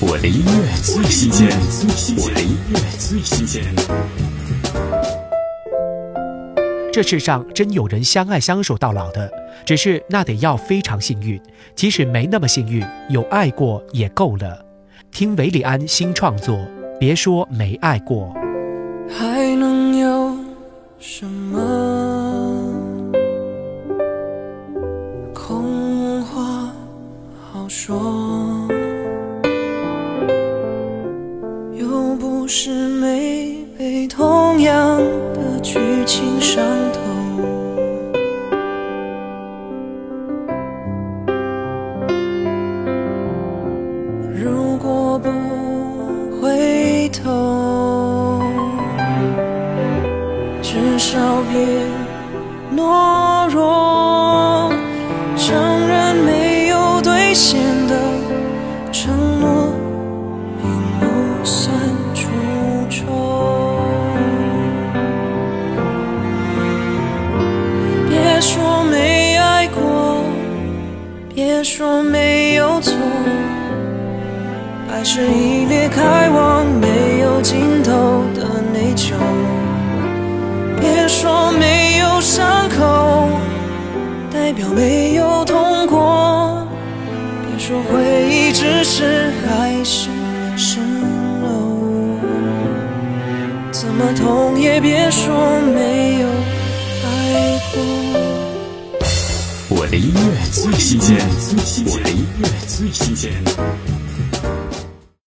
我的音乐最新鲜，我的音乐最新鲜。这世上真有人相爱相守到老的，只是那得要非常幸运。即使没那么幸运，有爱过也够了。听韦礼安新创作，别说没爱过。还能有什么空话好说？又不是没被同样的剧情伤透。如果不回头，至少别懦弱，承认没有兑现别说没有错。爱是一列开往没有尽头的内疚。别说没有伤口，代表没有痛过。别说回忆只是海市蜃楼。怎么痛也别说我的音乐最新鲜，我的音乐最新鲜。